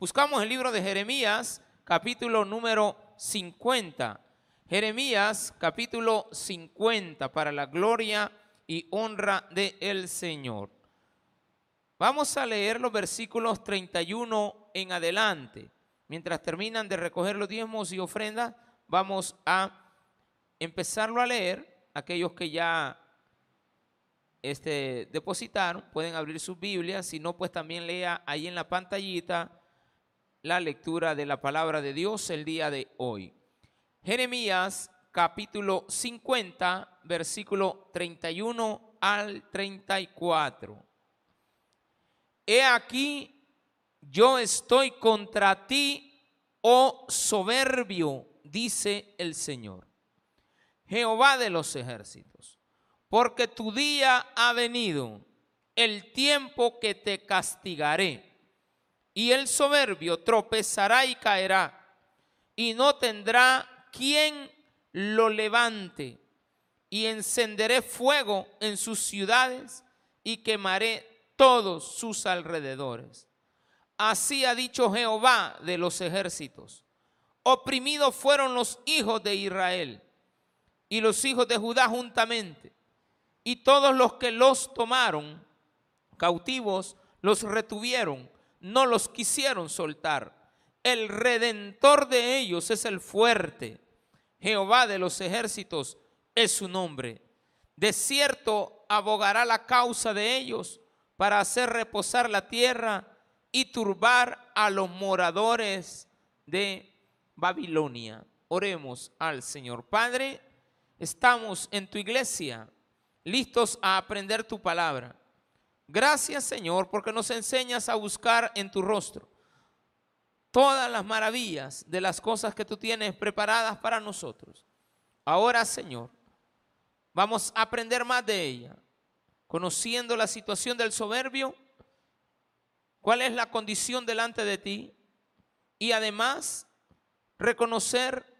Buscamos el libro de Jeremías, capítulo número 50. Jeremías, capítulo 50, para la gloria y honra del Señor. Vamos a leer los versículos 31 en adelante. Mientras terminan de recoger los diezmos y ofrendas, vamos a empezarlo a leer. Aquellos que ya este, depositaron pueden abrir sus Biblias. Si no, pues también lea ahí en la pantallita la lectura de la palabra de Dios el día de hoy. Jeremías capítulo 50, versículo 31 al 34. He aquí, yo estoy contra ti, oh soberbio, dice el Señor, Jehová de los ejércitos, porque tu día ha venido, el tiempo que te castigaré, y el soberbio tropezará y caerá, y no tendrá quien lo levante, y encenderé fuego en sus ciudades y quemaré todos sus alrededores. Así ha dicho Jehová de los ejércitos. Oprimidos fueron los hijos de Israel y los hijos de Judá juntamente. Y todos los que los tomaron cautivos los retuvieron, no los quisieron soltar. El redentor de ellos es el fuerte. Jehová de los ejércitos es su nombre. De cierto abogará la causa de ellos para hacer reposar la tierra y turbar a los moradores de Babilonia. Oremos al Señor. Padre, estamos en tu iglesia, listos a aprender tu palabra. Gracias Señor porque nos enseñas a buscar en tu rostro todas las maravillas de las cosas que tú tienes preparadas para nosotros. Ahora Señor, vamos a aprender más de ella conociendo la situación del soberbio, cuál es la condición delante de ti y además reconocer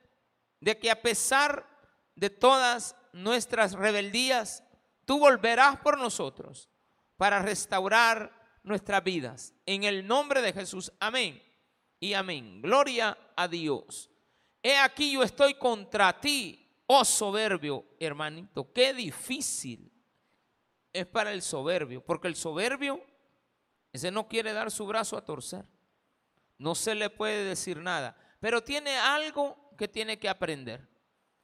de que a pesar de todas nuestras rebeldías, tú volverás por nosotros para restaurar nuestras vidas. En el nombre de Jesús, amén y amén. Gloria a Dios. He aquí yo estoy contra ti, oh soberbio, hermanito. Qué difícil es para el soberbio, porque el soberbio, ese no quiere dar su brazo a torcer. No se le puede decir nada, pero tiene algo que tiene que aprender.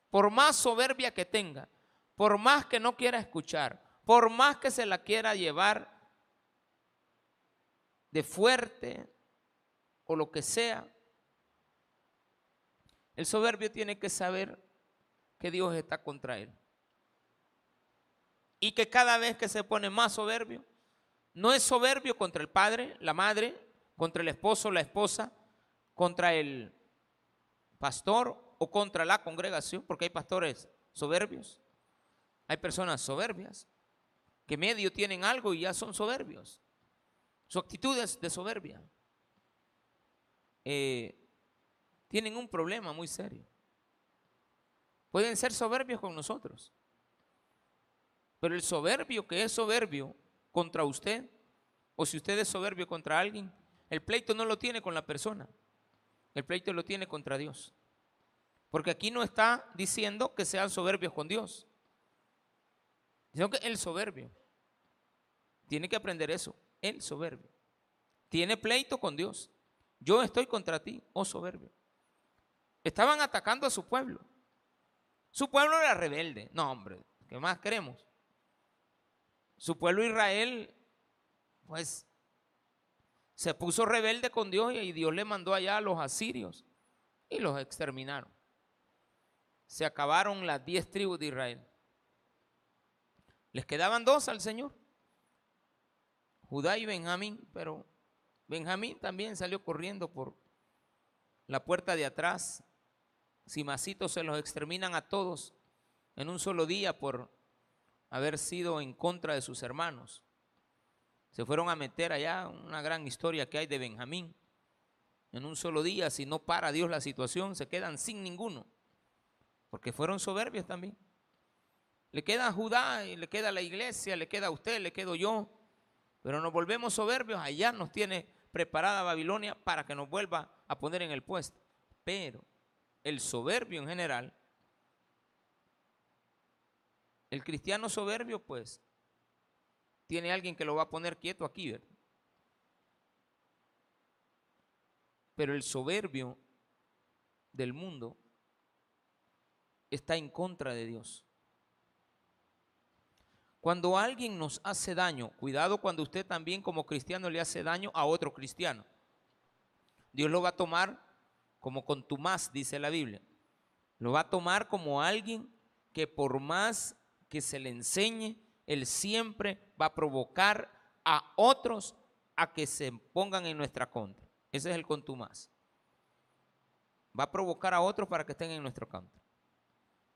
Por más soberbia que tenga, por más que no quiera escuchar, por más que se la quiera llevar de fuerte o lo que sea, el soberbio tiene que saber que Dios está contra él. Y que cada vez que se pone más soberbio, no es soberbio contra el padre, la madre, contra el esposo, la esposa, contra el pastor o contra la congregación, porque hay pastores soberbios, hay personas soberbias, que medio tienen algo y ya son soberbios. Su actitud es de soberbia. Eh, tienen un problema muy serio. Pueden ser soberbios con nosotros, pero el soberbio que es soberbio contra usted, o si usted es soberbio contra alguien, el pleito no lo tiene con la persona, el pleito lo tiene contra Dios. Porque aquí no está diciendo que sean soberbios con Dios, que el soberbio tiene que aprender eso, el soberbio. Tiene pleito con Dios. Yo estoy contra ti, oh soberbio. Estaban atacando a su pueblo. Su pueblo era rebelde. No, hombre, ¿qué más queremos? Su pueblo Israel, pues, se puso rebelde con Dios y Dios le mandó allá a los asirios y los exterminaron. Se acabaron las diez tribus de Israel. Les quedaban dos al Señor, Judá y Benjamín, pero Benjamín también salió corriendo por la puerta de atrás. Si masitos se los exterminan a todos en un solo día por haber sido en contra de sus hermanos. Se fueron a meter allá una gran historia que hay de Benjamín. En un solo día, si no para Dios la situación, se quedan sin ninguno. Porque fueron soberbios también. Le queda a Judá y le queda a la iglesia, le queda a usted, le quedo yo. Pero nos volvemos soberbios, allá nos tiene preparada Babilonia para que nos vuelva a poner en el puesto. Pero el soberbio en general, el cristiano soberbio, pues, tiene alguien que lo va a poner quieto aquí, ¿verdad? Pero el soberbio del mundo está en contra de Dios. Cuando alguien nos hace daño, cuidado cuando usted también como cristiano le hace daño a otro cristiano. Dios lo va a tomar como contumaz, dice la Biblia. Lo va a tomar como alguien que por más que se le enseñe, él siempre va a provocar a otros a que se pongan en nuestra contra. Ese es el contumaz. Va a provocar a otros para que estén en nuestro contra.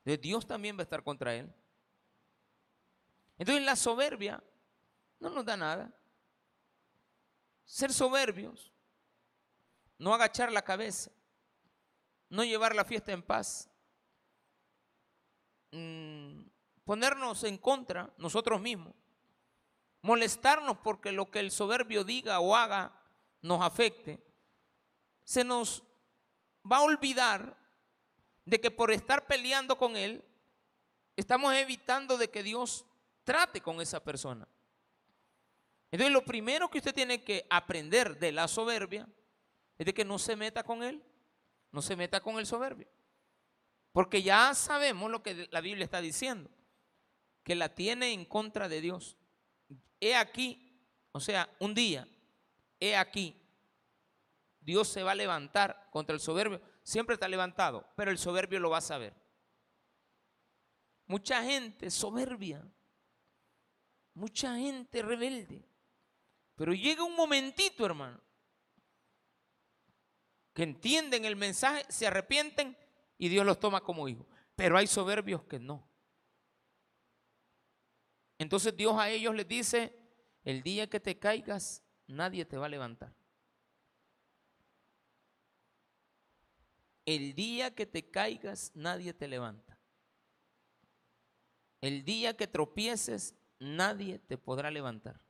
Dios también va a estar contra él. Entonces la soberbia no nos da nada. Ser soberbios, no agachar la cabeza, no llevar la fiesta en paz, mm, ponernos en contra nosotros mismos, molestarnos porque lo que el soberbio diga o haga nos afecte, se nos va a olvidar de que por estar peleando con él, estamos evitando de que Dios trate con esa persona. Entonces lo primero que usted tiene que aprender de la soberbia es de que no se meta con él, no se meta con el soberbio. Porque ya sabemos lo que la Biblia está diciendo, que la tiene en contra de Dios. He aquí, o sea, un día, he aquí, Dios se va a levantar contra el soberbio. Siempre está levantado, pero el soberbio lo va a saber. Mucha gente soberbia mucha gente rebelde. Pero llega un momentito, hermano, que entienden el mensaje, se arrepienten y Dios los toma como hijos. Pero hay soberbios que no. Entonces Dios a ellos les dice, el día que te caigas, nadie te va a levantar. El día que te caigas, nadie te levanta. El día que tropieces, nadie te podrá levantar.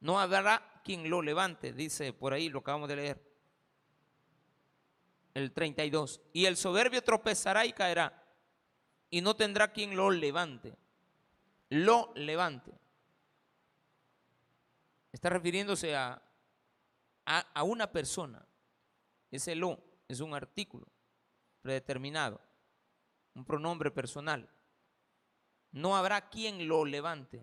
No habrá quien lo levante, dice por ahí, lo acabamos de leer. El 32. Y el soberbio tropezará y caerá, y no tendrá quien lo levante. Lo levante. Está refiriéndose a, a, a una persona. Ese lo es un artículo predeterminado, un pronombre personal no habrá quien lo levante.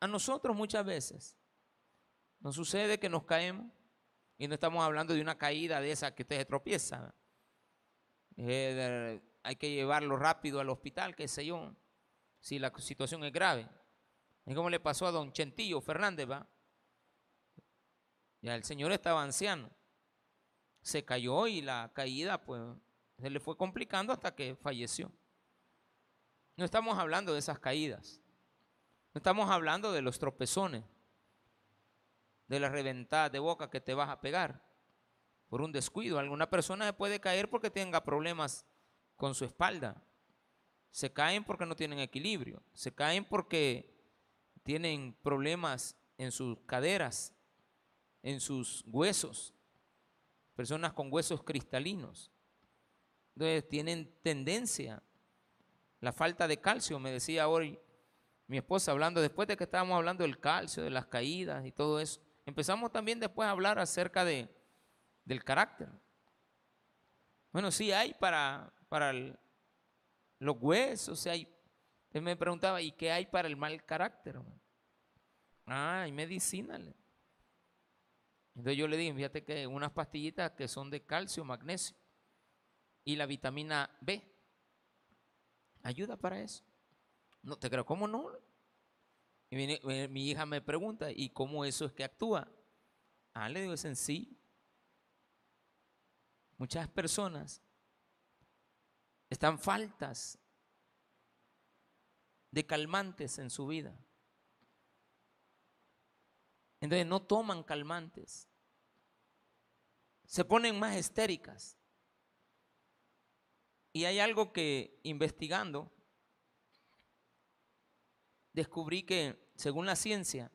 A nosotros muchas veces nos sucede que nos caemos y no estamos hablando de una caída de esa que te tropieza. Eh, hay que llevarlo rápido al hospital, qué sé yo, si la situación es grave. Es como le pasó a don Chentillo Fernández, ¿va? Ya el señor estaba anciano. Se cayó y la caída, pues, se le fue complicando hasta que falleció. No estamos hablando de esas caídas. No estamos hablando de los tropezones, de la reventada de boca que te vas a pegar por un descuido. Alguna persona se puede caer porque tenga problemas con su espalda. Se caen porque no tienen equilibrio. Se caen porque tienen problemas en sus caderas, en sus huesos. Personas con huesos cristalinos. Entonces tienen tendencia la falta de calcio, me decía hoy mi esposa hablando, después de que estábamos hablando del calcio, de las caídas y todo eso, empezamos también después a hablar acerca de, del carácter. Bueno, sí hay para, para los huesos, hay. Él me preguntaba, ¿y qué hay para el mal carácter? Ah, hay medicina. Entonces yo le dije, fíjate que unas pastillitas que son de calcio, magnesio y la vitamina B ayuda para eso. No te creo, ¿cómo no? Y mi, hija me pregunta, ¿y cómo eso es que actúa? Ah, le digo, es sencillo. Muchas personas están faltas de calmantes en su vida. Entonces no toman calmantes. Se ponen más histéricas. Y hay algo que investigando descubrí que, según la ciencia,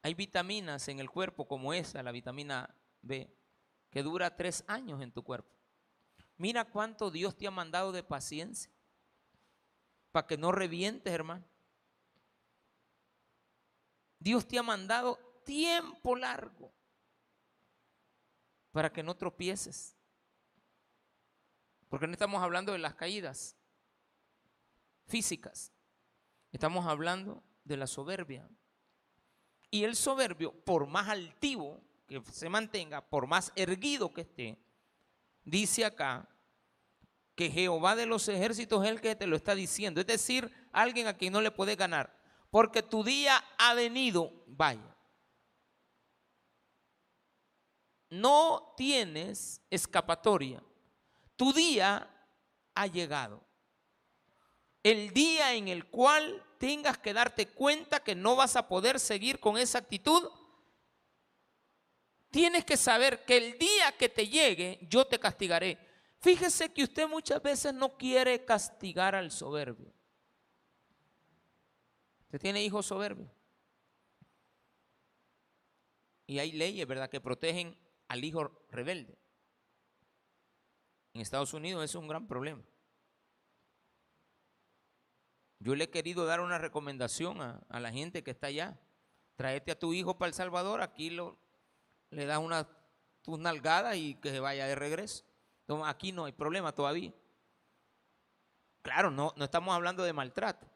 Hay vitaminas en el cuerpo como esa, la vitamina B, que dura tres años en tu cuerpo. Mira cuánto Dios te ha mandado de paciencia para que no revientes, hermano. Dios te ha mandado tiempo largo para que no tropieces. Porque no estamos hablando de las caídas físicas, estamos hablando de la soberbia. Y el soberbio, por más altivo que se mantenga, por más erguido que esté, dice acá que Jehová de los ejércitos es el que te lo está diciendo. Es decir, alguien a quien no le puede ganar. Porque tu día ha venido, vaya. No tienes escapatoria. Tu día ha llegado. El día en el cual tengas que darte cuenta que no vas a poder seguir con esa actitud, tienes que saber que el día que te llegue, yo te castigaré. Fíjese que usted muchas veces no quiere castigar al soberbio. Usted tiene hijos soberbios. Y hay leyes, ¿verdad?, que protegen al hijo rebelde. En Estados Unidos es un gran problema. Yo le he querido dar una recomendación a, la gente que está allá. Traete a tu hijo para El Salvador, aquí lo, le das una tus nalgadas y que se vaya de regreso. Aquí no hay problema todavía. Claro, no, no estamos hablando de maltrato.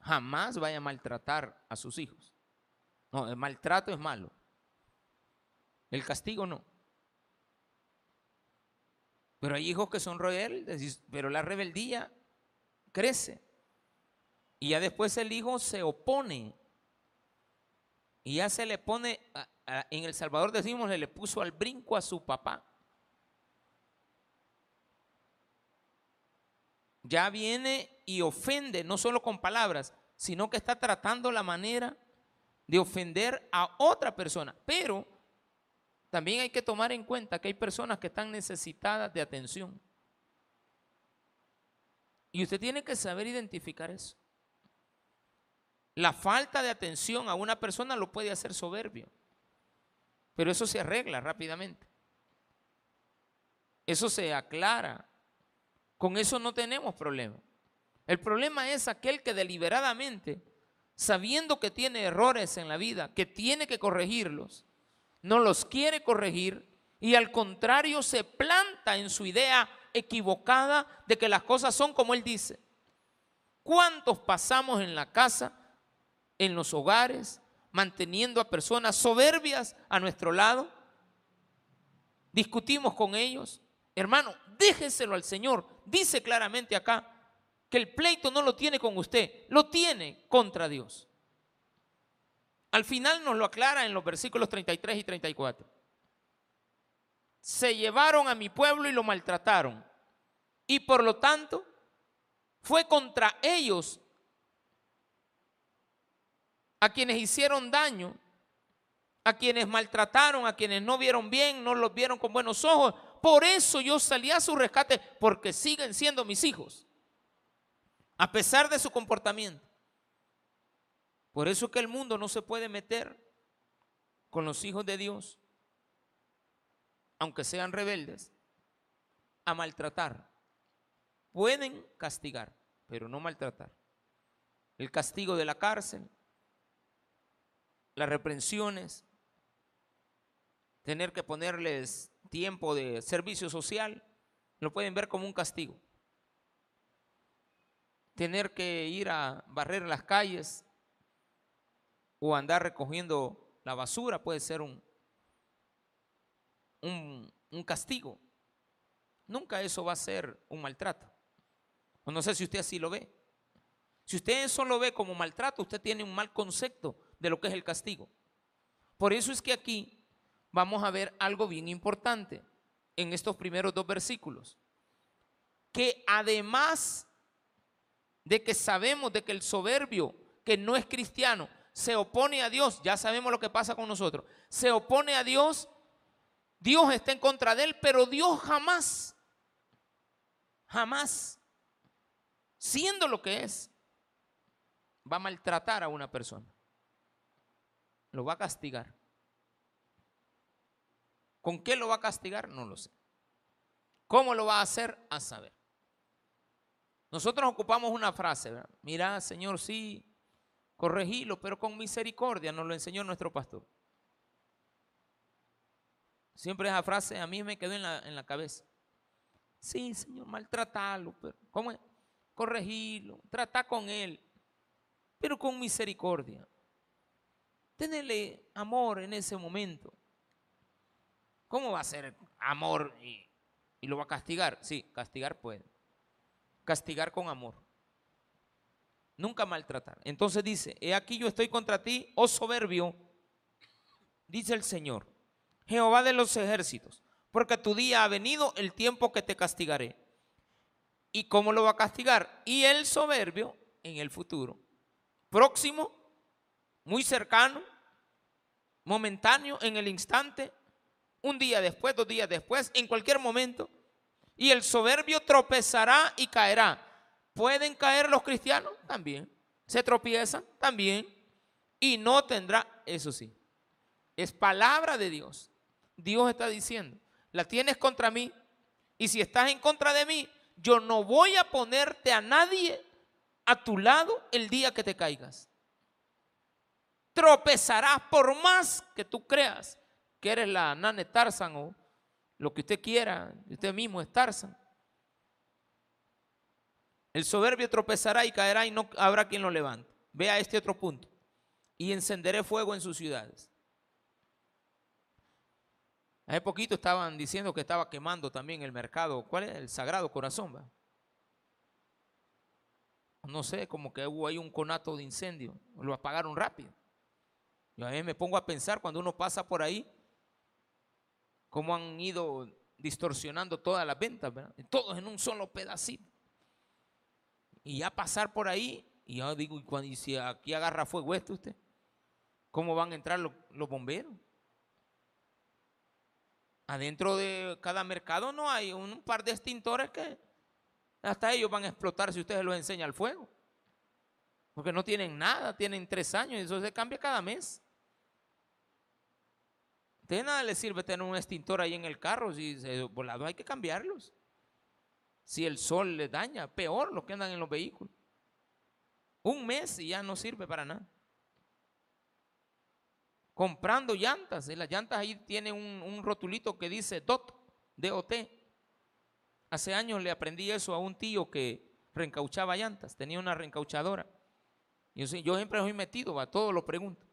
Jamás vaya a maltratar a sus hijos. No, el maltrato es malo. El castigo no. Pero hay hijos que son rebeldes, pero la rebeldía crece. Y ya después el hijo se opone. Y ya se le pone, en El Salvador decimos, le, le puso al brinco a su papá. Ya viene y ofende, no solo con palabras, sino que está tratando la manera de ofender a otra persona. Pero también hay que tomar en cuenta que hay personas que están necesitadas de atención. Y usted tiene que saber identificar eso. La falta de atención a una persona lo puede hacer soberbio, pero eso se arregla rápidamente. Eso se aclara. Con eso no tenemos problema. El problema es aquel que deliberadamente, sabiendo que tiene errores en la vida, que tiene que corregirlos, no los quiere corregir y al contrario se planta en su idea equivocada de que las cosas son como él dice. ¿Cuántos pasamos en la casa, en los hogares, manteniendo a personas soberbias a nuestro lado? Discutimos con ellos. Hermano, déjeselo al Señor. Dice claramente acá que el pleito no lo tiene con usted, lo tiene contra Dios. Al final nos lo aclara en los versículos 33 y 34. Se llevaron a mi pueblo y lo maltrataron. Y por lo tanto, fue contra ellos a quienes hicieron daño, a quienes maltrataron, a quienes no vieron bien, no los vieron con buenos ojos. Por eso yo salí a su rescate, porque siguen siendo mis hijos, a pesar de su comportamiento. Por eso es que el mundo no se puede meter con los hijos de Dios, aunque sean rebeldes, a maltratar. Pueden castigar, pero no maltratar. El castigo de la cárcel, las reprensiones, tener que ponerles tiempo de servicio social, lo pueden ver como un castigo. Tener que ir a barrer las calles, o andar recogiendo la basura puede ser un, un, castigo. Nunca eso va a ser un maltrato. No sé si usted así lo ve. Si usted eso lo ve como maltrato, usted tiene un mal concepto de lo que es el castigo. Por eso es que aquí vamos a ver algo bien importante en estos primeros dos versículos. Que además de que sabemos de que el soberbio que no es cristiano se opone a Dios, ya sabemos lo que pasa con nosotros, se opone a Dios, Dios está en contra de él, pero Dios jamás, jamás, siendo lo que es, va a maltratar a una persona. lo va a castigar. ¿Con qué lo va a castigar? No lo sé. ¿Cómo lo va a hacer? A saber. Nosotros ocupamos una frase. Mira, Señor, sí, corregilo, pero con misericordia, nos lo enseñó nuestro pastor. Siempre esa frase a mí me quedó en la, en la cabeza. Sí, Señor, maltratarlo, pero ¿cómo es? Corregirlo, tratar con él, pero con misericordia. Tenerle amor en ese momento. ¿Cómo va a ser amor y, y lo va a castigar? Sí, castigar puede. Castigar con amor. Nunca maltratar. Entonces dice, he aquí yo estoy contra ti, oh soberbio, dice el Señor, Jehová de los ejércitos, porque tu día ha venido el tiempo que te castigaré. ¿Y cómo lo va a castigar? Y el soberbio en el futuro. Próximo, muy cercano, momentáneo, en el instante, un día después, dos días después, en cualquier momento. Y el soberbio tropezará y caerá. ¿Pueden caer los cristianos? También. ¿Se tropiezan? También. Y no tendrá, eso sí, es palabra de Dios. Dios está diciendo, la tienes contra mí. Y si estás en contra de mí, yo no voy a ponerte a nadie a tu lado el día que te caigas. Tropezarás por más que tú creas que eres la nane Tarzan o lo que usted quiera, usted mismo es Tarzan. El soberbio tropezará y caerá y no habrá quien lo levante. Vea este otro punto. Y encenderé fuego en sus ciudades. Hace poquito estaban diciendo que estaba quemando también el mercado. ¿Cuál es? El Sagrado Corazón. No sé, como que hubo ahí un conato de incendio. Lo apagaron rápido. Yo a mí me pongo a pensar cuando uno pasa por ahí, cómo han ido distorsionando todas las ventas. Todos en un solo pedacito. Y ya pasar por ahí, y yo digo, ¿y, cuando, si aquí agarra fuego esto usted? ¿Cómo van a entrar los, bomberos? Adentro de cada mercado no hay un par de extintores que hasta ellos van a explotar si ustedes los enseña al fuego. Porque no tienen nada, tienen tres años y eso se cambia cada mes. De nada le sirve tener un extintor ahí en el carro, si se volado hay que cambiarlos. Si el sol le daña, peor los que andan en los vehículos. Un mes y ya no sirve para nada comprando llantas. Y las llantas ahí tienen un, rotulito que dice DOT, DOT. Hace años le aprendí eso a un tío que reencauchaba llantas, tenía una reencauchadora. Yo, yo siempre soy metido, a todo lo pregunto.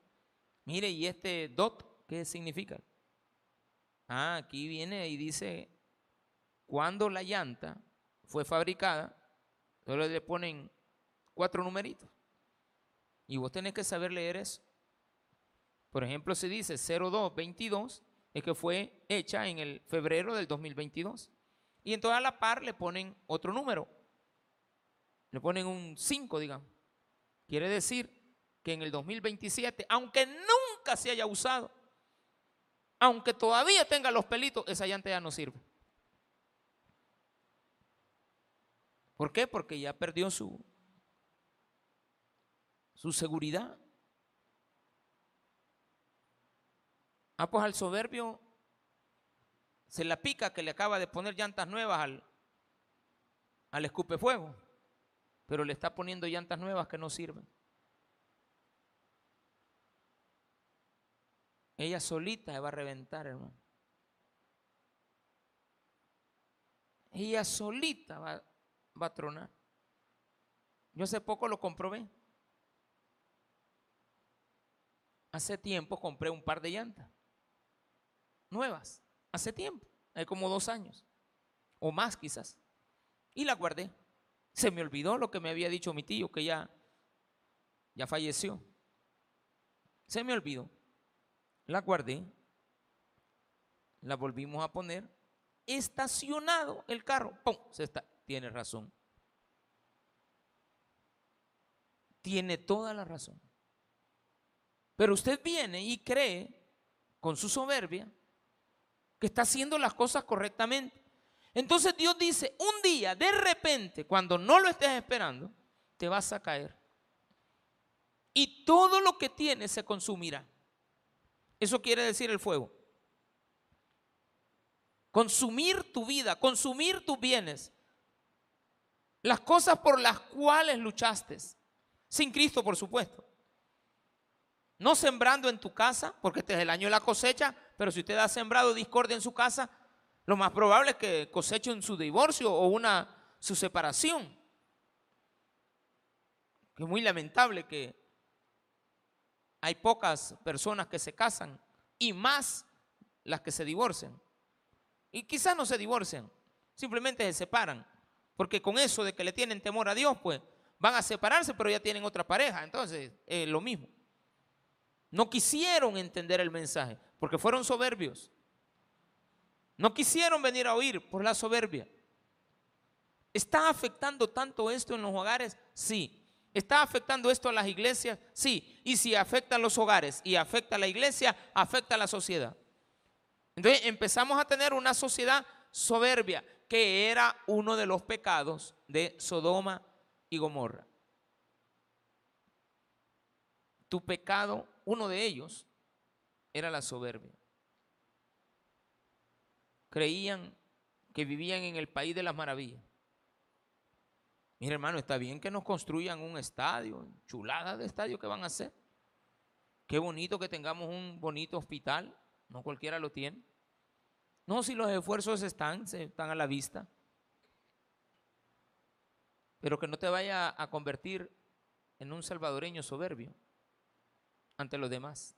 Mire, ¿y este DOT qué significa? Ah, aquí viene y dice, cuando la llanta fue fabricada, solo le ponen cuatro numeritos. Y vos tenés que saber leer eso. Por ejemplo, se dice 0222, es que fue hecha en el febrero del 2022. Y en toda la par le ponen otro número. Le ponen un 5, digamos. Quiere decir que en el 2027, aunque nunca se haya usado, aunque todavía tenga los pelitos, esa llanta ya no sirve. ¿Por qué? Porque ya perdió su, su seguridad. Ah, pues al soberbio se la pica que le acaba de poner llantas nuevas al, al escupe fuego, pero le está poniendo llantas nuevas que no sirven. Ella solita se va a reventar, hermano. Ella solita va, va. Yo hace poco lo comprobé. Hace tiempo compré un par de llantas nuevas, hace tiempo, hay como dos años, o más quizás, y la guardé. Se me olvidó lo que me había dicho mi tío, que ya, ya falleció. Se me olvidó. La guardé, la volvimos a poner, estacionado el carro, ¡pum! Se está, tiene razón. Tiene toda la razón. Pero usted viene y cree con su soberbia que está haciendo las cosas correctamente. Entonces Dios dice, un día, de repente, cuando no lo estés esperando, te vas a caer. Y todo lo que tienes se consumirá. Eso quiere decir el fuego. Consumir tu vida, consumir tus bienes. Las cosas por las cuales luchaste. Sin Cristo, por supuesto. No sembrando en tu casa, porque este es el año de la cosecha, pero si usted ha sembrado discordia en su casa, lo más probable es que cosechen su divorcio o una su separación. Es muy lamentable que hay pocas personas que se casan y más las que se divorcian. Y quizás no se divorcian, simplemente se separan. Porque con eso de que le tienen temor a Dios, pues van a separarse, pero ya tienen otra pareja. Entonces, es lo mismo. No quisieron entender el mensaje porque fueron soberbios. No quisieron venir a oír por la soberbia. ¿Está afectando tanto esto en los hogares? Sí. ¿Está afectando esto a las iglesias? Sí. Y si afecta a los hogares y afecta a la iglesia, afecta a la sociedad. Entonces empezamos a tener una sociedad soberbia, que era uno de los pecados de Sodoma y Gomorra. Tu pecado, uno de ellos, era la soberbia. Creían que vivían en el país de las maravillas. Mira, hermano, está bien que nos construyan un estadio, chulada de estadio que van a hacer. Qué bonito que tengamos un bonito hospital, no cualquiera lo tiene. No, si los esfuerzos están, están a la vista. Pero que no te vaya a convertir en un salvadoreño soberbio ante los demás.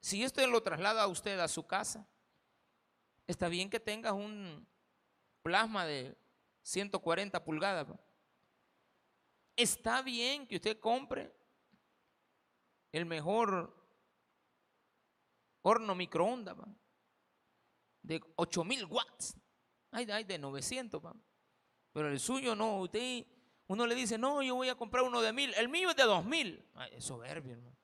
Si esto lo traslada a usted a su casa, está bien que tengas un plasma de 140 pulgadas. Está bien que usted compre el mejor horno microondas de 8000 watts. Hay, de 900, pero el suyo no. Usted, uno le dice, no, yo voy a comprar uno de 1000. El mío es de 2000. es soberbio, hermano.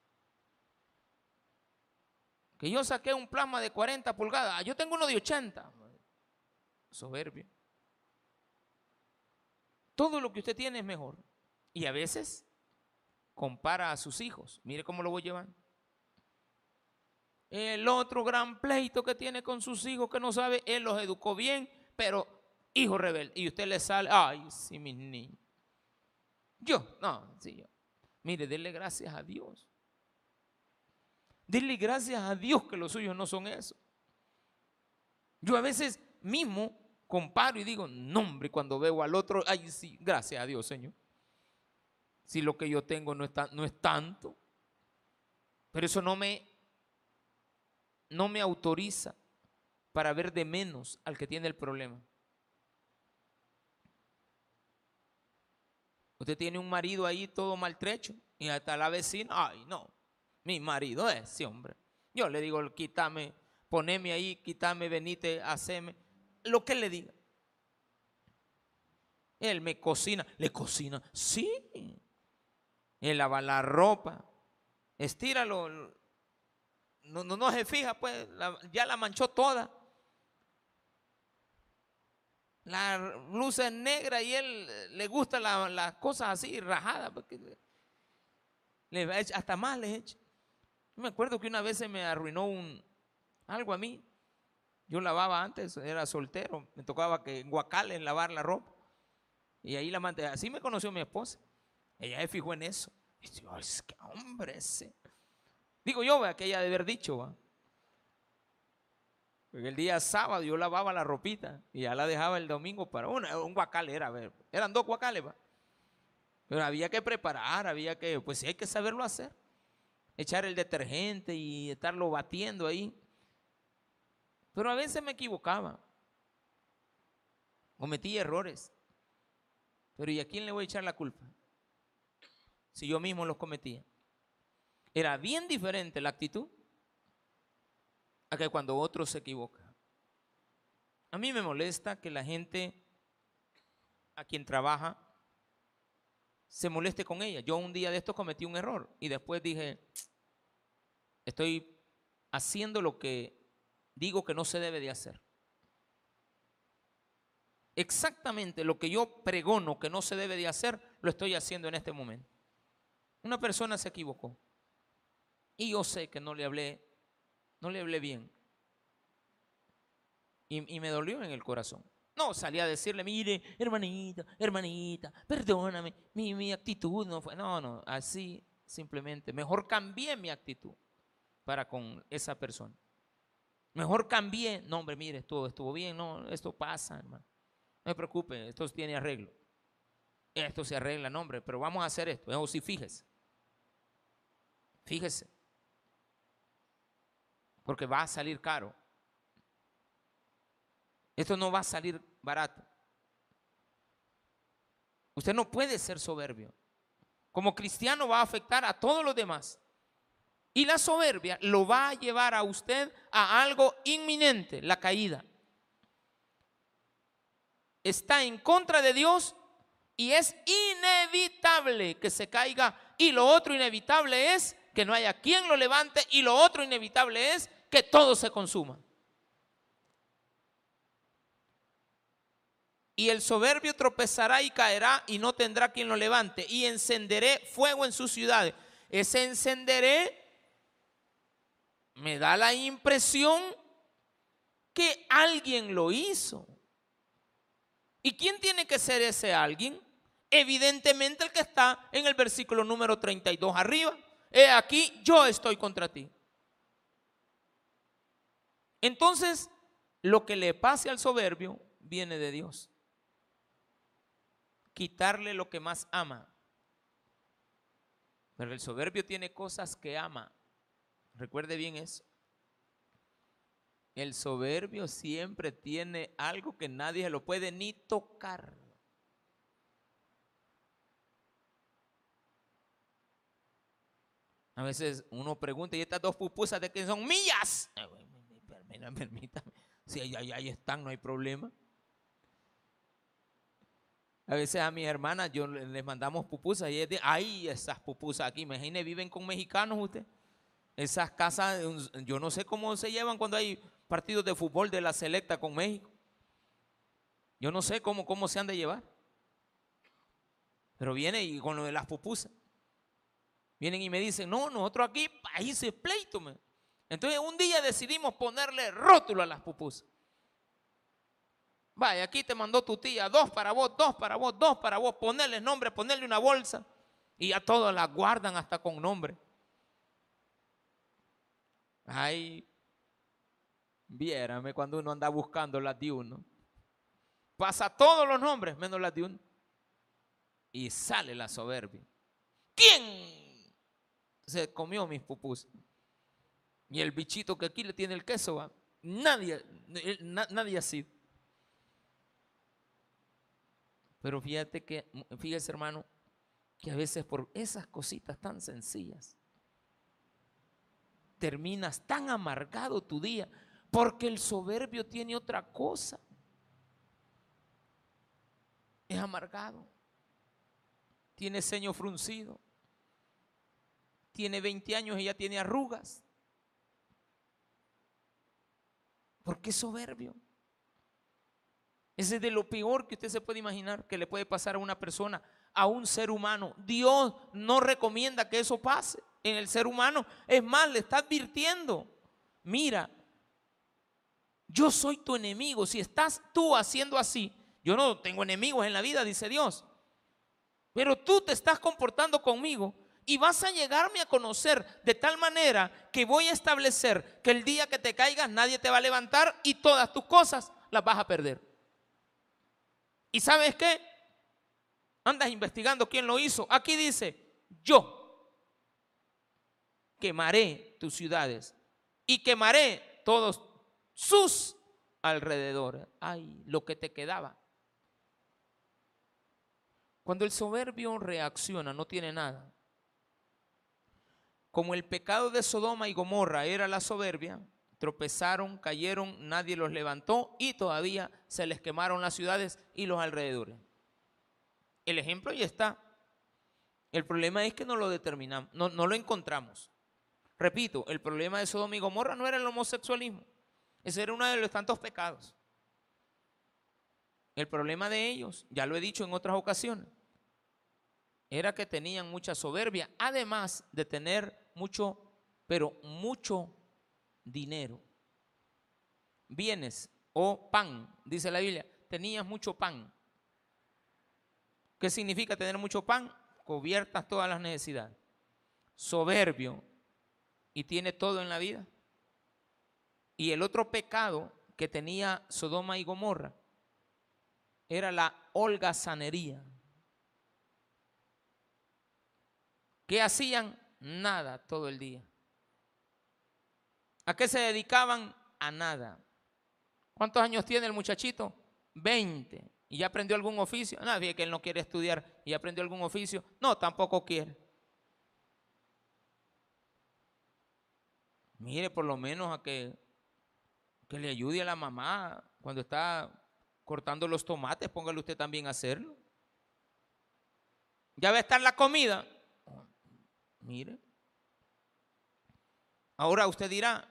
Que yo saqué un plasma de 40 pulgadas. Ah, yo tengo uno de 80. Soberbio. Todo lo que usted tiene es mejor. Y a veces compara a sus hijos. Mire cómo lo voy llevando. El otro gran pleito que tiene con sus hijos que no sabe, él los educó bien, pero hijo rebelde. Y usted le sale, ay, sí, mis niños. Yo, no, sí, yo. Mire, denle gracias a Dios. Denle gracias a Dios que los suyos no son eso. Yo a veces mismo comparo y digo, no, hombre, cuando veo al otro, ay, sí, gracias a Dios, Señor. Si lo que yo tengo no, no es tanto. Pero eso no me no me autoriza para ver de menos al que tiene el problema. Usted tiene un marido ahí todo maltrecho y hasta la vecina, ay no, mi marido es ese hombre. Yo le digo, quítame, poneme ahí, quítame, venite, haceme, lo que le diga. Él me cocina, le cocina, sí. Él lava la ropa, estíralo, no, no, se fija, pues ya la manchó toda. La luz es negra y él le gusta las cosas así rajadas. Porque le, hasta más le echa. Yo me acuerdo que una vez se me arruinó un, algo a mí. Yo lavaba antes, era soltero. Me tocaba que en Guacales lavar la ropa. Y ahí la manté. Así me conoció mi esposa. Ella se fijó en eso. Y dice, es que hombre ese. Digo yo, que ella de haber dicho, ¿va? Porque el día sábado yo lavaba la ropita y ya la dejaba el domingo para una, un guacal era, ver, eran dos guacales, ¿va? Pero había que preparar, había que, pues hay que saberlo hacer. Echar el detergente y estarlo batiendo ahí. Pero a veces me equivocaba. Cometí errores. Pero ¿y a quién le voy a echar la culpa? Si yo mismo los cometía. Era bien diferente la actitud a que cuando otro se equivoca. A mí me molesta que la gente a quien trabaja se moleste con ella. Yo un día de esto cometí un error y después dije, estoy haciendo lo que digo que no se debe de hacer. Exactamente lo que yo pregono que no se debe de hacer, lo estoy haciendo en este momento. Una persona se equivocó. Y yo sé que no le hablé, no le hablé bien. Y, me dolió en el corazón. No, salí a decirle, mire, hermanita, hermanita, perdóname, mi, mi actitud no fue. No, no, así simplemente. Mejor cambié mi actitud para con esa persona. Mejor cambié. No, hombre, mire, esto estuvo bien. No, esto pasa, hermano. No se preocupe, esto tiene arreglo. Esto se arregla, no, hombre, pero vamos a hacer esto. Eso sí, fíjese. Fíjese. Porque va a salir caro. Esto no va a salir barato. Usted no puede ser soberbio. Como cristiano va a afectar a todos los demás. Y la soberbia lo va a llevar a usted a algo inminente, la caída. Está en contra de Dios y es inevitable que se caiga. Y lo otro inevitable es que no haya quien lo levante y lo otro inevitable es que todo se consuma. Y el soberbio tropezará y caerá y no tendrá quien lo levante. Y encenderé fuego en sus ciudades. Ese encenderé me da la impresión que alguien lo hizo. ¿Y quién tiene que ser ese alguien? Evidentemente el que está en el versículo número 32 arriba. He aquí, yo estoy contra ti. Entonces, lo que le pase al soberbio viene de Dios. Quitarle lo que más ama. Pero el soberbio tiene cosas que ama. Recuerde bien eso. El soberbio siempre tiene algo que nadie se lo puede ni tocar. A veces uno pregunta, ¿y estas dos pupusas de quién son mías? Permítame, Si ahí, están, no hay problema. A veces a mi hermana yo les mandamos pupusas y es de, ay, esas pupusas aquí, imagínense, viven con mexicanos usted. Esas casas, yo no sé cómo se llevan cuando hay partidos de fútbol de la selecta con México. Yo no sé cómo, cómo se han de llevar. Pero viene y con lo de las pupusas. Vienen y me dicen, no, nosotros aquí, ahí se pleito. Entonces un día decidimos ponerle rótulo a las pupusas. Vaya, aquí te mandó tu tía, dos para vos, dos para vos, dos para vos, ponerle nombre, ponerle una bolsa. Y a todas las guardan hasta con nombre. Ay, viérame cuando uno anda buscando las de uno. Pasa todos los nombres menos las de uno. Y sale la soberbia. ¿Quién se comió mis pupusas? Y el bichito que aquí le tiene el queso, ¿va? nadie, nadie así. Pero fíjate que, fíjese hermano, que a veces por esas cositas tan sencillas, terminas tan amargado tu día, porque el soberbio tiene otra cosa. Es amargado. Tiene ceño fruncido. Tiene 20 años y ya tiene arrugas. Porque es soberbio. Ese es de lo peor que usted se puede imaginar que le puede pasar a una persona, a un ser humano. Dios no recomienda que eso pase en el ser humano. Es más, le está advirtiendo, mira, yo soy tu enemigo. Si estás tú haciendo así, yo no tengo enemigos en la vida, dice Dios. Pero tú te estás comportando conmigo y vas a llegarme a conocer de tal manera que voy a establecer que el día que te caigas nadie te va a levantar y todas tus cosas las vas a perder. ¿Y sabes qué? Andas investigando quién lo hizo. Aquí dice, yo quemaré tus ciudades y quemaré todos sus alrededores. Ay, lo que te quedaba. Cuando el soberbio reacciona, no tiene nada. Como el pecado de Sodoma y Gomorra era la soberbia, tropezaron, cayeron, nadie los levantó y todavía se les quemaron las ciudades y los alrededores. El ejemplo ya está. El problema es que no lo determinamos, no, lo encontramos. Repito, el problema de Sodoma y Gomorra no era el homosexualismo. Ese era uno de los tantos pecados. El problema de ellos, ya lo he dicho en otras ocasiones, era que tenían mucha soberbia, además de tener mucho, pero mucho dinero. Bienes o pan, dice la Biblia, tenías mucho pan. ¿Qué significa tener mucho pan? Cubiertas todas las necesidades. Soberbio y tiene todo en la vida. Y el otro pecado que tenía Sodoma y Gomorra era la holgazanería. ¿Qué hacían? Nada todo el día. ¿A qué se dedicaban? A nada. ¿Cuántos años tiene el muchachito? 20. ¿Y ya aprendió algún oficio? Nadie que él no quiere estudiar y aprendió algún oficio. No, tampoco quiere. Mire, por lo menos a que, que le ayude a la mamá cuando está cortando los tomates, póngale usted también a hacerlo. Ya va a estar la comida. Mire. Ahora usted dirá,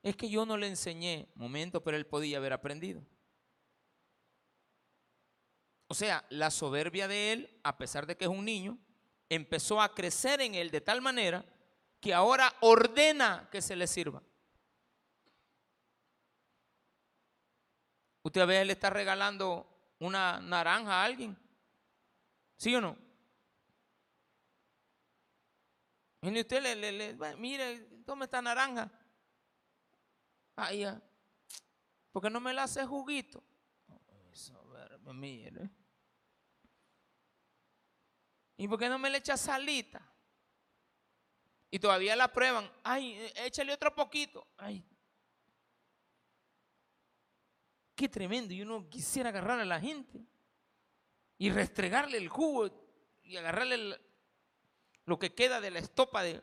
es que yo no le enseñé, momento, pero él podía haber aprendido. O sea, la soberbia de él, a pesar de que es un niño, empezó a crecer en él de tal manera que ahora ordena que se le sirva. Usted a veces le está regalando una naranja a alguien. ¿Sí o no? Y usted mire, tome esta naranja. Ay, ya. Porque no me la hace juguito. mire. ¿Y por qué no me le echa salita? Y todavía la prueban. Ay, échale otro poquito. Ay. Qué tremendo. Y uno quisiera agarrar a la gente y restregarle el jugo y agarrarle el, lo que queda de la estopa de,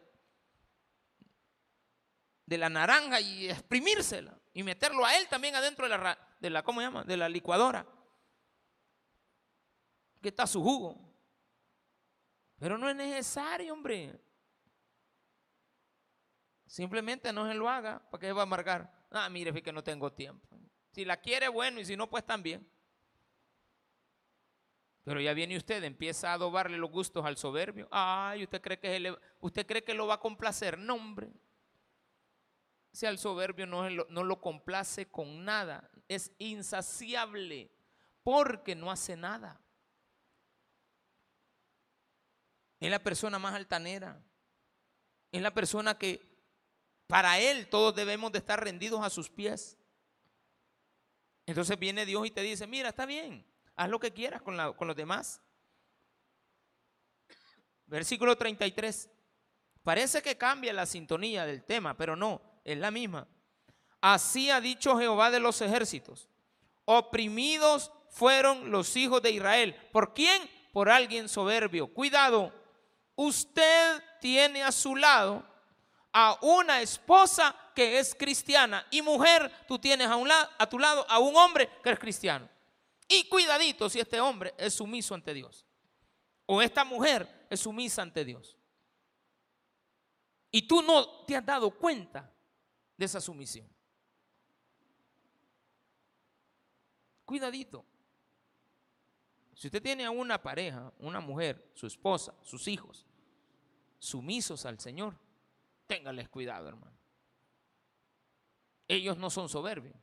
de la naranja y exprimírsela y meterlo a él también adentro de la, de la ¿cómo llama? De la licuadora. Que está su jugo. Pero no es necesario, hombre. Simplemente no se lo haga, ¿para que se va a amargar? Ah, mire, que no tengo tiempo. Si la quiere, bueno, y si no, pues también. Pero ya viene usted, empieza a adobarle los gustos al soberbio. Ay, ¿usted cree que, usted cree que lo va a complacer? No, hombre. Si al soberbio no, no lo complace con nada, es insaciable porque no hace nada. Es la persona más altanera. Es la persona que para él todos debemos de estar rendidos a sus pies. Entonces viene Dios y te dice, mira, está bien, Haz lo que quieras con, los demás. Versículo 33. Parece que cambia la sintonía del tema, pero no, es la misma. Así ha dicho Jehová de los ejércitos. Oprimidos fueron los hijos de Israel. ¿Por quién? Por alguien soberbio. Cuidado, usted tiene a su lado a una esposa que es cristiana y mujer, tú tienes a, un a tu lado a un hombre que es cristiano. Y cuidadito si este hombre es sumiso ante Dios. O esta mujer es sumisa ante Dios. Y tú no te has dado cuenta de esa sumisión. Cuidadito. Si usted tiene a una pareja, una mujer, su esposa, sus hijos, sumisos al Señor, téngales cuidado, hermano. Ellos no son soberbios.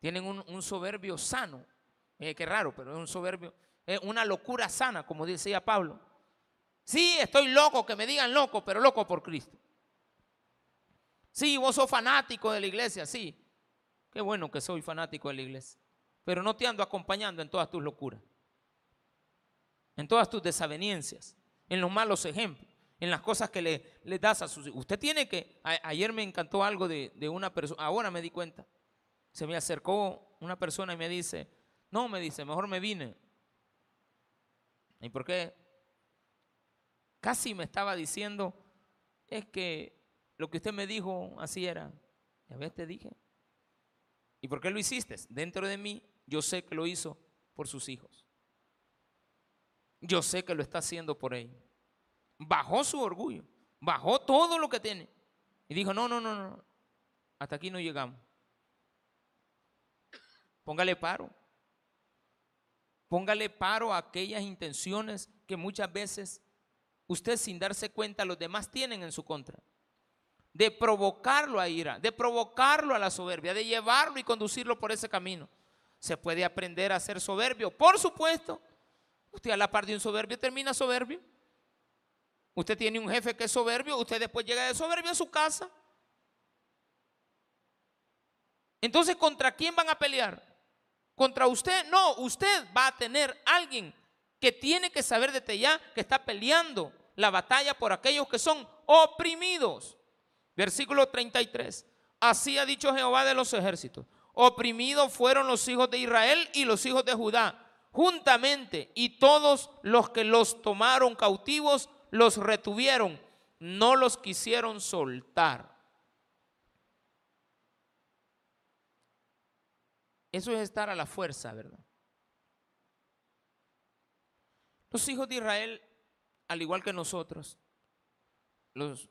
Tienen un, un soberbio sano eh, qué raro, pero es un soberbio. Es una locura sana, como decía Pablo. Sí, estoy loco, que me digan loco, pero loco por Cristo. Sí, vos sos fanático de la iglesia, sí. Qué bueno que soy fanático de la iglesia. Pero no te ando acompañando en todas tus locuras. En todas tus desavenencias. En los malos ejemplos. En las cosas que le, das a sus Usted tiene que. ayer me encantó algo de, de una persona. Ahora me di cuenta. Se me acercó una persona y me dice: no, me dice, mejor me vine. ¿Y por qué? Casi me estaba diciendo, es que lo que usted me dijo así era. Ya ves, te dije. ¿Y por qué lo hiciste? Dentro de mí, yo sé que lo hizo por sus hijos. Yo sé que lo está haciendo por ellos. Bajó su orgullo, bajó todo lo que tiene. Y dijo, no, no, no, no, hasta aquí no llegamos. Póngale paro. Póngale paro a aquellas intenciones que muchas veces usted sin darse cuenta los demás tienen en su contra. De provocarlo a ira, de provocarlo a la soberbia, de llevarlo y conducirlo por ese camino. Se puede aprender a ser soberbio, por supuesto. Usted a la par de un soberbio termina soberbio. Usted tiene un jefe que es soberbio, usted después llega de soberbio a su casa. Entonces, ¿contra quién van a pelear? ¿Contra usted? No, usted va a tener alguien que tiene que saber desde ya que está peleando la batalla por aquellos que son oprimidos. Versículo 33. Así ha dicho Jehová de los ejércitos. Oprimidos fueron los hijos de Israel y los hijos de Judá juntamente y todos los que los tomaron cautivos los retuvieron, no los quisieron soltar. Eso es estar a la fuerza, ¿verdad? Los hijos de Israel, al igual que nosotros, los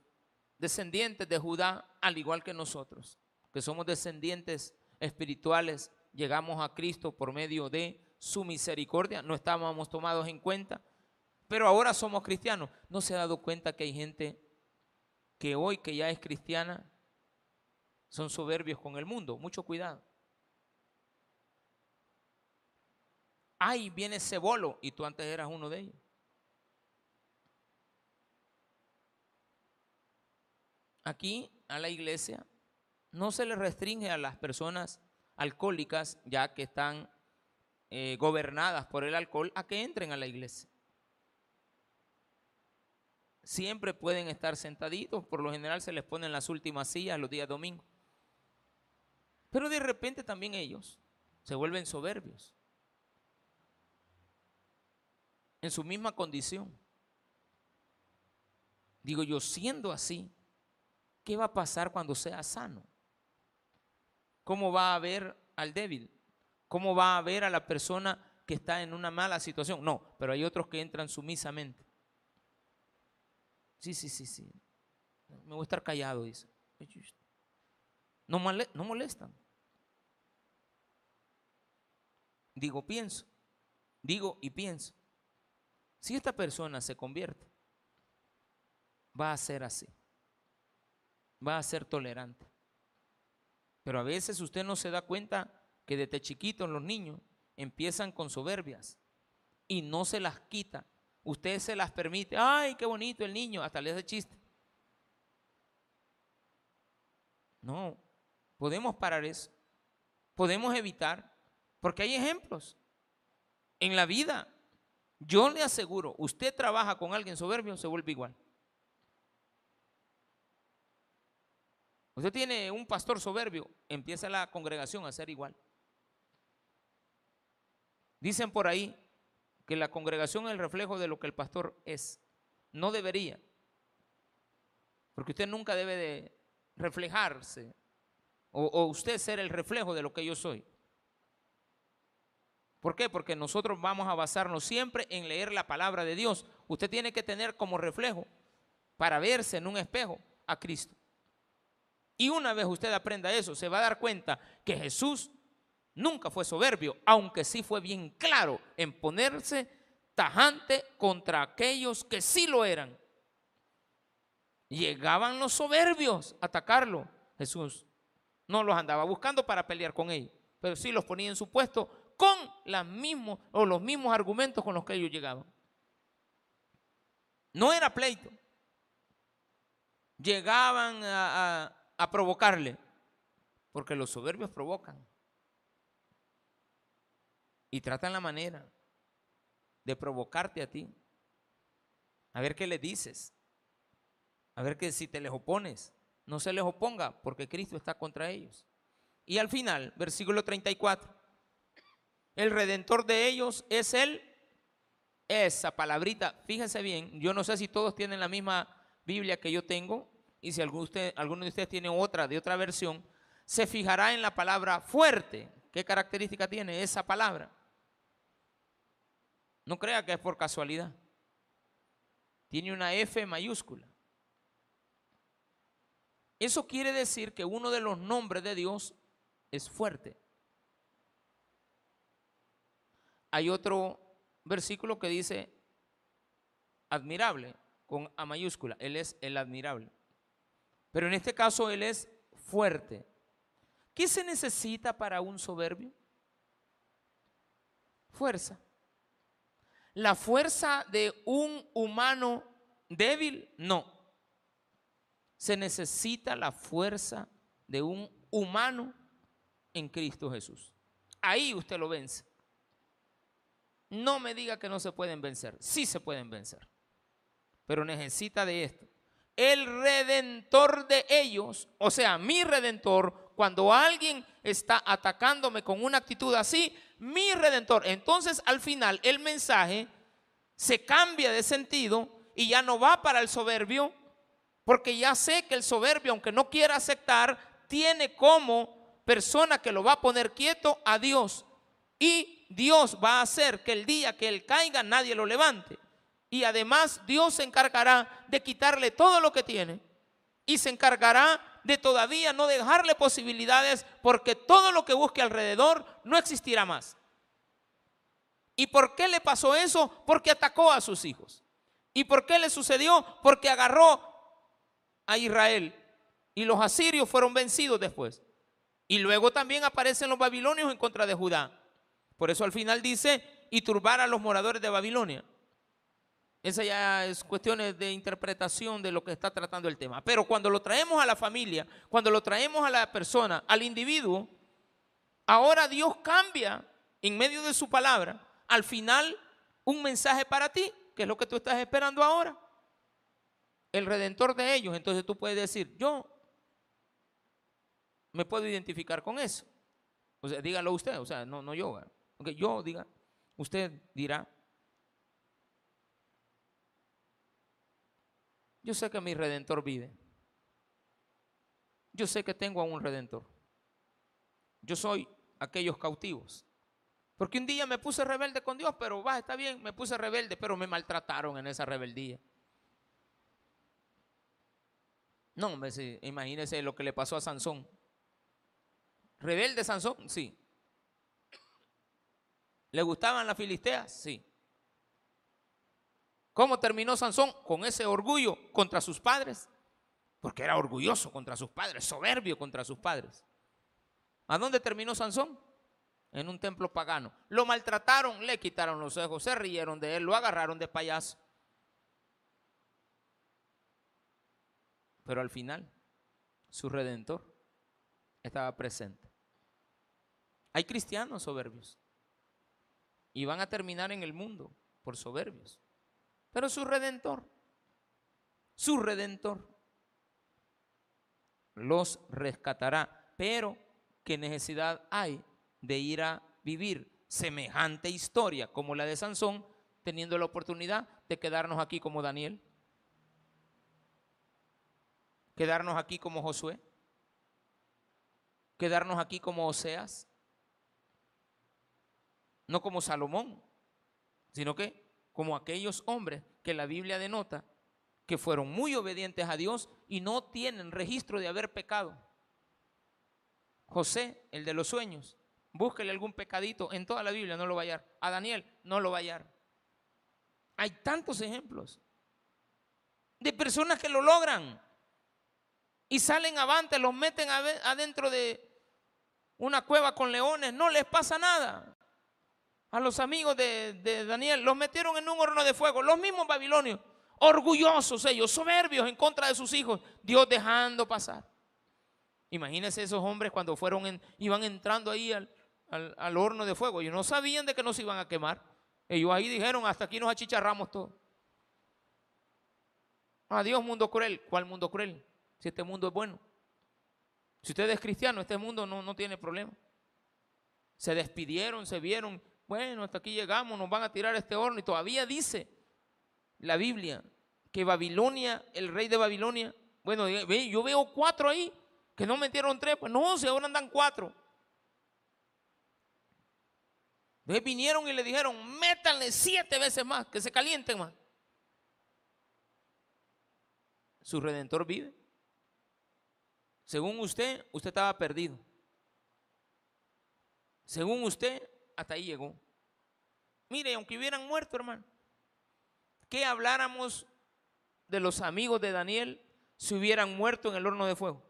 descendientes de Judá, al igual que nosotros, que somos descendientes espirituales, llegamos a Cristo por medio de su misericordia, no estábamos tomados en cuenta, pero ahora somos cristianos. ¿No se ha dado cuenta que hay gente que hoy que ya es cristiana son soberbios con el mundo? Mucho cuidado. Ahí viene ese bolo y tú antes eras uno de ellos. Aquí a la iglesia no se le restringe a las personas alcohólicas, ya que están eh, gobernadas por el alcohol, a que entren a la iglesia. Siempre pueden estar sentaditos, por lo general se les ponen las últimas sillas los días domingos. Pero de repente también ellos se vuelven soberbios en su misma condición. Digo yo, siendo así, ¿qué va a pasar cuando sea sano? ¿Cómo va a ver al débil? ¿Cómo va a ver a la persona que está en una mala situación? No, pero hay otros que entran sumisamente. Sí, sí, sí, sí. Me voy a estar callado, dice. No, no molestan. Digo, pienso. Digo y pienso. Si esta persona se convierte, va a ser así. Va a ser tolerante. Pero a veces usted no se da cuenta que desde chiquitos los niños empiezan con soberbias y no se las quita. Usted se las permite. Ay, qué bonito el niño, hasta le hace chiste. No, podemos parar eso. Podemos evitar, porque hay ejemplos en la vida. Yo le aseguro, usted trabaja con alguien soberbio, se vuelve igual. Usted tiene un pastor soberbio, empieza la congregación a ser igual. Dicen por ahí que la congregación es el reflejo de lo que el pastor es. No debería. Porque usted nunca debe de reflejarse o, usted ser el reflejo de lo que yo soy. ¿Por qué? Porque nosotros vamos a basarnos siempre en leer la palabra de Dios. Usted tiene que tener como reflejo para verse en un espejo a Cristo. Y una vez usted aprenda eso, se va a dar cuenta que Jesús nunca fue soberbio, aunque sí fue bien claro en ponerse tajante contra aquellos que sí lo eran. Llegaban los soberbios a atacarlo. Jesús no los andaba buscando para pelear con ellos, pero sí los ponía en su puesto con los mismos argumentos con los que ellos llegaban. No era pleito. Llegaban a, a provocarle, porque los soberbios provocan y tratan la manera de provocarte a ti. A ver qué le dices. A ver que si te les opones, no se les oponga porque Cristo está contra ellos. Y al final, versículo 34, el redentor de ellos es él. Esa palabrita, fíjense bien, yo no sé si todos tienen la misma Biblia que yo tengo y si alguno, usted, alguno de ustedes tiene otra de otra versión, se fijará en la palabra fuerte. ¿Qué característica tiene esa palabra? No crea que es por casualidad. Tiene una F mayúscula. Eso quiere decir que uno de los nombres de Dios es fuerte. Hay otro versículo que dice admirable, con A mayúscula. Él es el admirable. Pero en este caso Él es fuerte. ¿Qué se necesita para un soberbio? Fuerza. La fuerza de un humano débil, no. Se necesita la fuerza de un humano en Cristo Jesús. Ahí usted lo vence. No me diga que no se pueden vencer. Sí se pueden vencer. Pero necesita de esto. El redentor de ellos, o sea, mi redentor, cuando alguien está atacándome con una actitud así, mi redentor. Entonces al final el mensaje se cambia de sentido y ya no va para el soberbio, porque ya sé que el soberbio, aunque no quiera aceptar, tiene como persona que lo va a poner quieto a Dios. Y Dios va a hacer que el día que él caiga nadie lo levante. Y además Dios se encargará de quitarle todo lo que tiene. Y se encargará de todavía no dejarle posibilidades porque todo lo que busque alrededor no existirá más. ¿Y por qué le pasó eso? Porque atacó a sus hijos. ¿Y por qué le sucedió? Porque agarró a Israel y los asirios fueron vencidos después. Y luego también aparecen los babilonios en contra de Judá. Por eso al final dice, y turbar a los moradores de Babilonia. Esa ya es cuestión de interpretación de lo que está tratando el tema. Pero cuando lo traemos a la familia, cuando lo traemos a la persona, al individuo, ahora Dios cambia en medio de su palabra, al final, un mensaje para ti, que es lo que tú estás esperando ahora. El redentor de ellos. Entonces tú puedes decir, yo me puedo identificar con eso. O sea, dígalo usted, o sea, no, no yo. Aunque yo diga, usted dirá, yo sé que mi redentor vive. Yo sé que tengo a un redentor. Yo soy aquellos cautivos. Porque un día me puse rebelde con Dios, pero va, está bien, me puse rebelde, pero me maltrataron en esa rebeldía. No, imagínese lo que le pasó a Sansón. ¿Rebelde Sansón? Sí. ¿Le gustaban las filisteas? Sí. ¿Cómo terminó Sansón? Con ese orgullo contra sus padres. Porque era orgulloso contra sus padres, soberbio contra sus padres. ¿A dónde terminó Sansón? En un templo pagano. Lo maltrataron, le quitaron los ojos, se rieron de él, lo agarraron de payaso. Pero al final, su redentor estaba presente. Hay cristianos soberbios y van a terminar en el mundo por soberbios. Pero su redentor, su redentor, los rescatará. Pero, ¿qué necesidad hay de ir a vivir semejante historia como la de Sansón, teniendo la oportunidad de quedarnos aquí como Daniel? Quedarnos aquí como Josué. Quedarnos aquí como Oseas no como Salomón, sino que como aquellos hombres que la Biblia denota que fueron muy obedientes a Dios y no tienen registro de haber pecado. José, el de los sueños, búsquele algún pecadito en toda la Biblia, no lo va a Daniel, no lo va a. Hay tantos ejemplos de personas que lo logran y salen avante, los meten adentro de una cueva con leones, no les pasa nada a los amigos de, Daniel, los metieron en un horno de fuego, los mismos babilonios, orgullosos ellos, soberbios en contra de sus hijos, Dios dejando pasar. Imagínense esos hombres cuando fueron iban entrando ahí al, al, horno de fuego, ellos no sabían de que no se iban a quemar. Ellos ahí dijeron, hasta aquí nos achicharramos todos. Adiós mundo cruel. ¿Cuál mundo cruel? Si este mundo es bueno. Si usted es cristiano, este mundo no, no tiene problema. Se despidieron, se vieron, bueno, hasta aquí llegamos, nos van a tirar este horno. Y todavía dice la Biblia que Babilonia, el rey de Babilonia, bueno, yo veo cuatro ahí, que no metieron tres, pues no, si ahora andan cuatro. Entonces vinieron y le dijeron, métanle siete veces más, que se calienten más. Su redentor vive. Según usted, usted estaba perdido. Según usted, hasta ahí llegó. Mire, aunque hubieran muerto, hermano, ¿qué habláramos de los amigos de Daniel si hubieran muerto en el horno de fuego?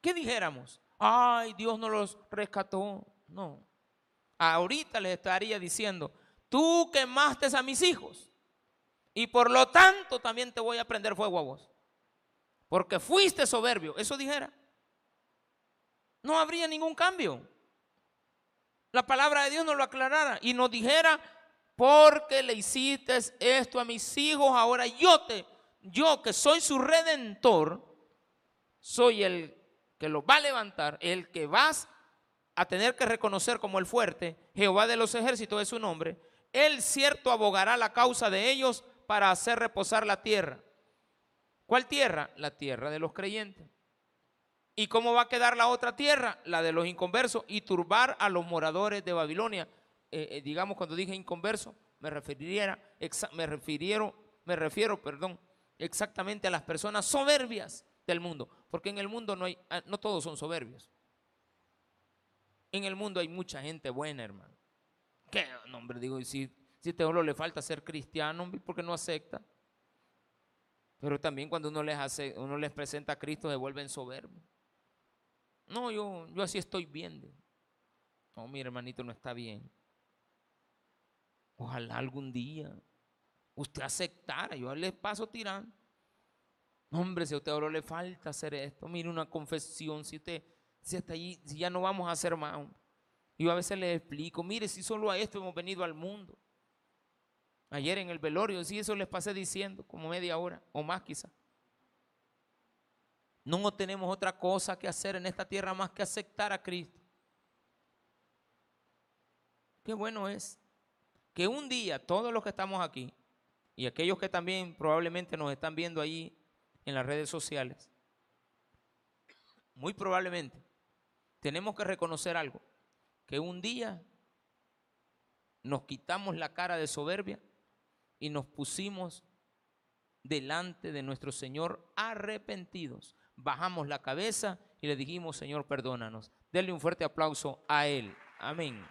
¿Qué dijéramos? Ay, Dios no los rescató. No. Ahorita les estaría diciendo, tú quemaste a mis hijos y por lo tanto también te voy a prender fuego a vos. Porque fuiste soberbio. Eso dijera. No habría ningún cambio. La palabra de Dios nos lo aclarara y nos dijera, porque le hiciste esto a mis hijos, ahora yo te, yo que soy su redentor, soy el que los va a levantar, el que vas a tener que reconocer como el fuerte, Jehová de los ejércitos es su nombre, él cierto abogará la causa de ellos para hacer reposar la tierra. ¿Cuál tierra? La tierra de los creyentes. ¿Y cómo va a quedar la otra tierra? La de los inconversos y turbar a los moradores de Babilonia. Eh, eh, digamos, cuando dije inconverso, me refiriera, me refirieron, me refiero, perdón, exactamente a las personas soberbias del mundo, porque en el mundo no hay, ah, no todos son soberbios. En el mundo hay mucha gente buena, hermano. ¿Qué nombre? Digo, si, si este solo le falta ser cristiano, porque no acepta. Pero también cuando uno les hace, uno les presenta a Cristo, se vuelven soberbios. No, yo, yo así estoy viendo. No, mi hermanito no está bien. Ojalá algún día usted aceptara, yo le paso tirando. hombre, si a usted ahora le falta hacer esto, mire una confesión, si usted, si está allí, si ya no vamos a hacer más. Yo a veces le explico, mire, si solo a esto hemos venido al mundo. Ayer en el velorio, sí, eso les pasé diciendo, como media hora o más quizá. No tenemos otra cosa que hacer en esta tierra más que aceptar a Cristo. Qué bueno es que un día todos los que estamos aquí y aquellos que también probablemente nos están viendo ahí en las redes sociales, muy probablemente tenemos que reconocer algo, que un día nos quitamos la cara de soberbia y nos pusimos delante de nuestro Señor arrepentidos bajamos la cabeza y le dijimos, Señor, perdónanos. Denle un fuerte aplauso a Él. Amén.